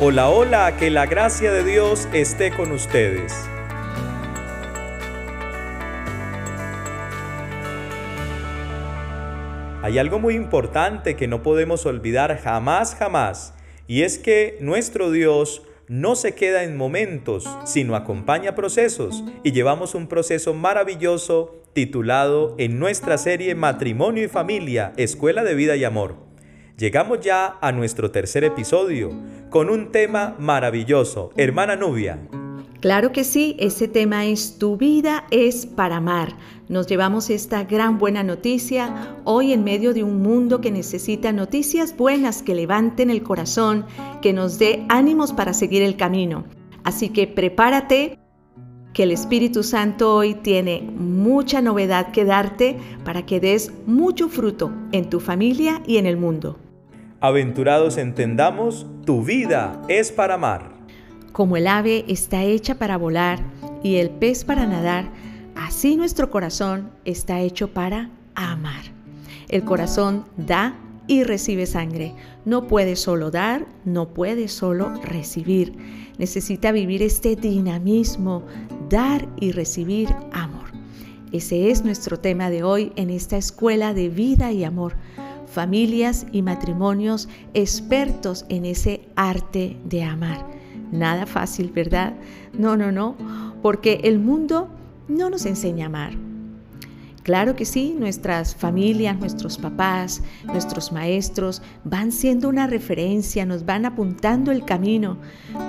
Hola, hola, que la gracia de Dios esté con ustedes. Hay algo muy importante que no podemos olvidar jamás, jamás, y es que nuestro Dios no se queda en momentos, sino acompaña procesos, y llevamos un proceso maravilloso titulado en nuestra serie Matrimonio y Familia, Escuela de Vida y Amor. Llegamos ya a nuestro tercer episodio con un tema maravilloso. Hermana Nubia. Claro que sí, ese tema es Tu vida es para amar. Nos llevamos esta gran buena noticia hoy en medio de un mundo que necesita noticias buenas que levanten el corazón, que nos dé ánimos para seguir el camino. Así que prepárate, que el Espíritu Santo hoy tiene mucha novedad que darte para que des mucho fruto en tu familia y en el mundo. Aventurados entendamos, tu vida es para amar. Como el ave está hecha para volar y el pez para nadar, así nuestro corazón está hecho para amar. El corazón da y recibe sangre. No puede solo dar, no puede solo recibir. Necesita vivir este dinamismo, dar y recibir amor. Ese es nuestro tema de hoy en esta escuela de vida y amor familias y matrimonios expertos en ese arte de amar. Nada fácil, ¿verdad? No, no, no, porque el mundo no nos enseña a amar. Claro que sí, nuestras familias, nuestros papás, nuestros maestros van siendo una referencia, nos van apuntando el camino,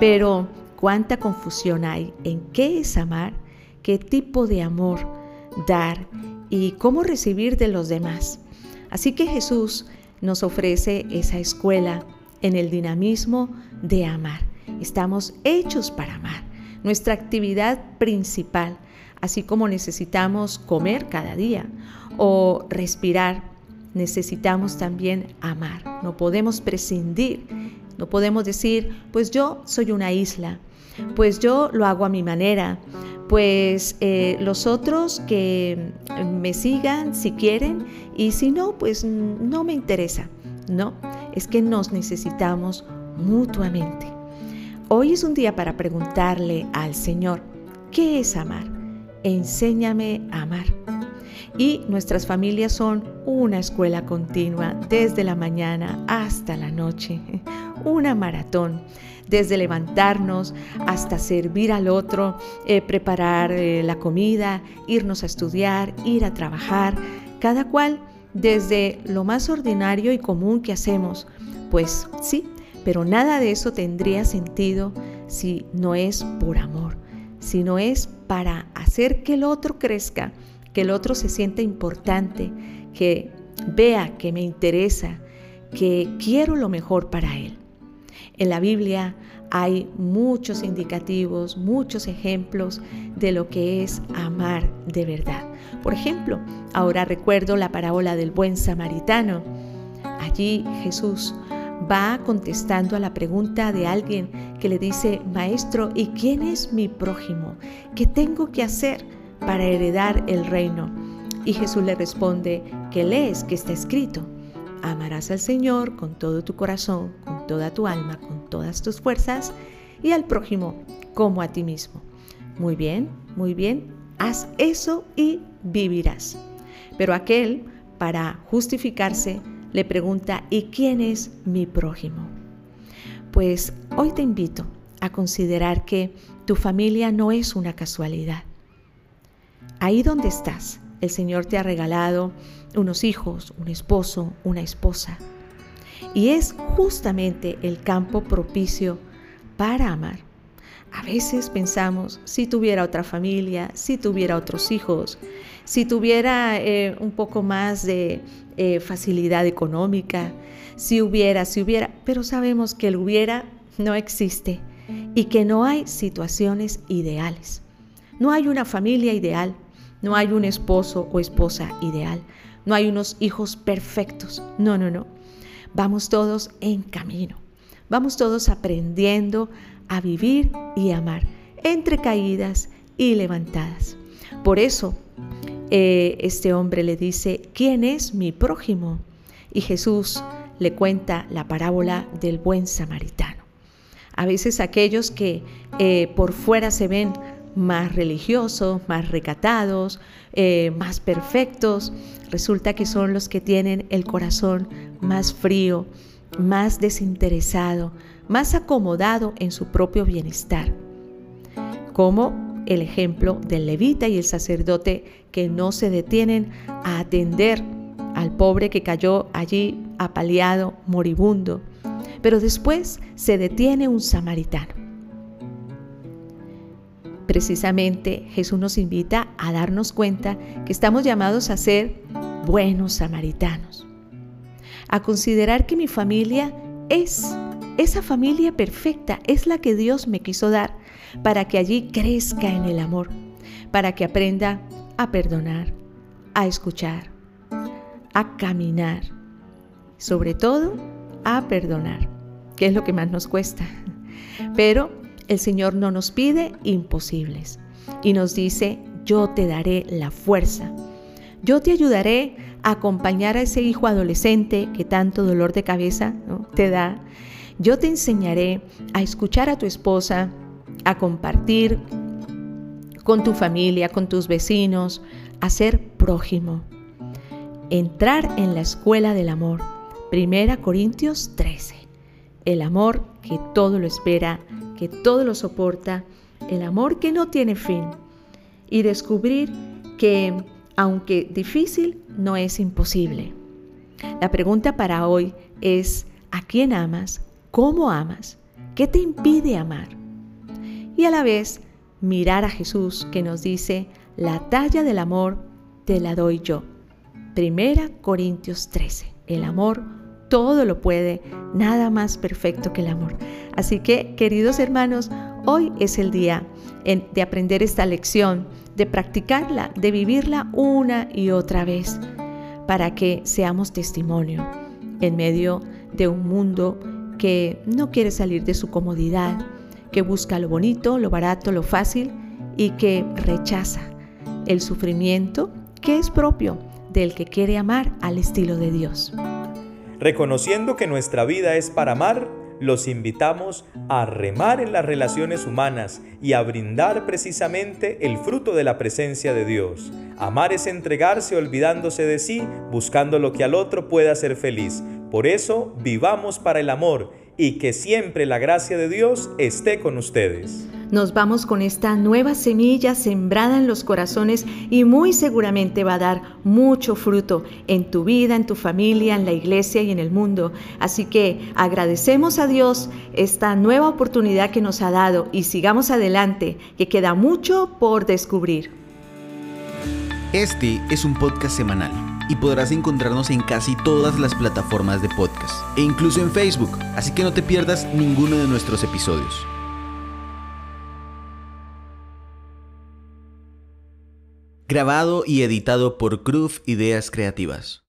pero cuánta confusión hay en qué es amar, qué tipo de amor dar y cómo recibir de los demás. Así que Jesús nos ofrece esa escuela en el dinamismo de amar. Estamos hechos para amar. Nuestra actividad principal, así como necesitamos comer cada día o respirar, necesitamos también amar. No podemos prescindir. No podemos decir, pues yo soy una isla, pues yo lo hago a mi manera, pues eh, los otros que me sigan si quieren y si no, pues no me interesa. No, es que nos necesitamos mutuamente. Hoy es un día para preguntarle al Señor, ¿qué es amar? Enséñame a amar. Y nuestras familias son una escuela continua desde la mañana hasta la noche, una maratón desde levantarnos hasta servir al otro, eh, preparar eh, la comida, irnos a estudiar, ir a trabajar, cada cual desde lo más ordinario y común que hacemos. Pues sí, pero nada de eso tendría sentido si no es por amor, si no es para hacer que el otro crezca, que el otro se sienta importante, que vea que me interesa, que quiero lo mejor para él. En la Biblia hay muchos indicativos, muchos ejemplos de lo que es amar de verdad. Por ejemplo, ahora recuerdo la parábola del buen samaritano. Allí Jesús va contestando a la pregunta de alguien que le dice, Maestro, ¿y quién es mi prójimo? ¿Qué tengo que hacer para heredar el reino? Y Jesús le responde, ¿qué lees que está escrito? Amarás al Señor con todo tu corazón, con toda tu alma, con todas tus fuerzas y al prójimo como a ti mismo. Muy bien, muy bien, haz eso y vivirás. Pero aquel, para justificarse, le pregunta, ¿y quién es mi prójimo? Pues hoy te invito a considerar que tu familia no es una casualidad. Ahí donde estás, el Señor te ha regalado unos hijos, un esposo, una esposa. Y es justamente el campo propicio para amar. A veces pensamos, si tuviera otra familia, si tuviera otros hijos, si tuviera eh, un poco más de eh, facilidad económica, si hubiera, si hubiera, pero sabemos que el hubiera no existe y que no hay situaciones ideales. No hay una familia ideal, no hay un esposo o esposa ideal, no hay unos hijos perfectos. No, no, no. Vamos todos en camino. Vamos todos aprendiendo a vivir y amar entre caídas y levantadas. Por eso, eh, este hombre le dice, ¿quién es mi prójimo? Y Jesús le cuenta la parábola del buen samaritano. A veces aquellos que eh, por fuera se ven más religiosos, más recatados, eh, más perfectos, resulta que son los que tienen el corazón más frío, más desinteresado, más acomodado en su propio bienestar. Como el ejemplo del levita y el sacerdote que no se detienen a atender al pobre que cayó allí apaleado, moribundo, pero después se detiene un samaritano. Precisamente Jesús nos invita a darnos cuenta que estamos llamados a ser buenos samaritanos, a considerar que mi familia es esa familia perfecta, es la que Dios me quiso dar para que allí crezca en el amor, para que aprenda a perdonar, a escuchar, a caminar, sobre todo a perdonar, que es lo que más nos cuesta. Pero el Señor no nos pide imposibles y nos dice, yo te daré la fuerza, yo te ayudaré a acompañar a ese hijo adolescente que tanto dolor de cabeza te da. Yo te enseñaré a escuchar a tu esposa, a compartir con tu familia, con tus vecinos, a ser prójimo. Entrar en la escuela del amor. Primera Corintios 13. El amor que todo lo espera, que todo lo soporta, el amor que no tiene fin. Y descubrir que, aunque difícil, no es imposible. La pregunta para hoy es, ¿a quién amas? ¿Cómo amas? ¿Qué te impide amar? Y a la vez, mirar a Jesús que nos dice, la talla del amor te la doy yo. Primera Corintios 13. El amor todo lo puede, nada más perfecto que el amor. Así que, queridos hermanos, hoy es el día de aprender esta lección, de practicarla, de vivirla una y otra vez, para que seamos testimonio en medio de un mundo que no quiere salir de su comodidad, que busca lo bonito, lo barato, lo fácil y que rechaza el sufrimiento que es propio del que quiere amar al estilo de Dios. Reconociendo que nuestra vida es para amar, los invitamos a remar en las relaciones humanas y a brindar precisamente el fruto de la presencia de Dios. Amar es entregarse olvidándose de sí, buscando lo que al otro pueda hacer feliz. Por eso, vivamos para el amor y que siempre la gracia de Dios esté con ustedes. Nos vamos con esta nueva semilla sembrada en los corazones y muy seguramente va a dar mucho fruto en tu vida, en tu familia, en la iglesia y en el mundo. Así que agradecemos a Dios esta nueva oportunidad que nos ha dado y sigamos adelante, que queda mucho por descubrir. Este es un podcast semanal y podrás encontrarnos en casi todas las plataformas de podcast e incluso en Facebook, así que no te pierdas ninguno de nuestros episodios. Grabado y editado por Cruz Ideas Creativas.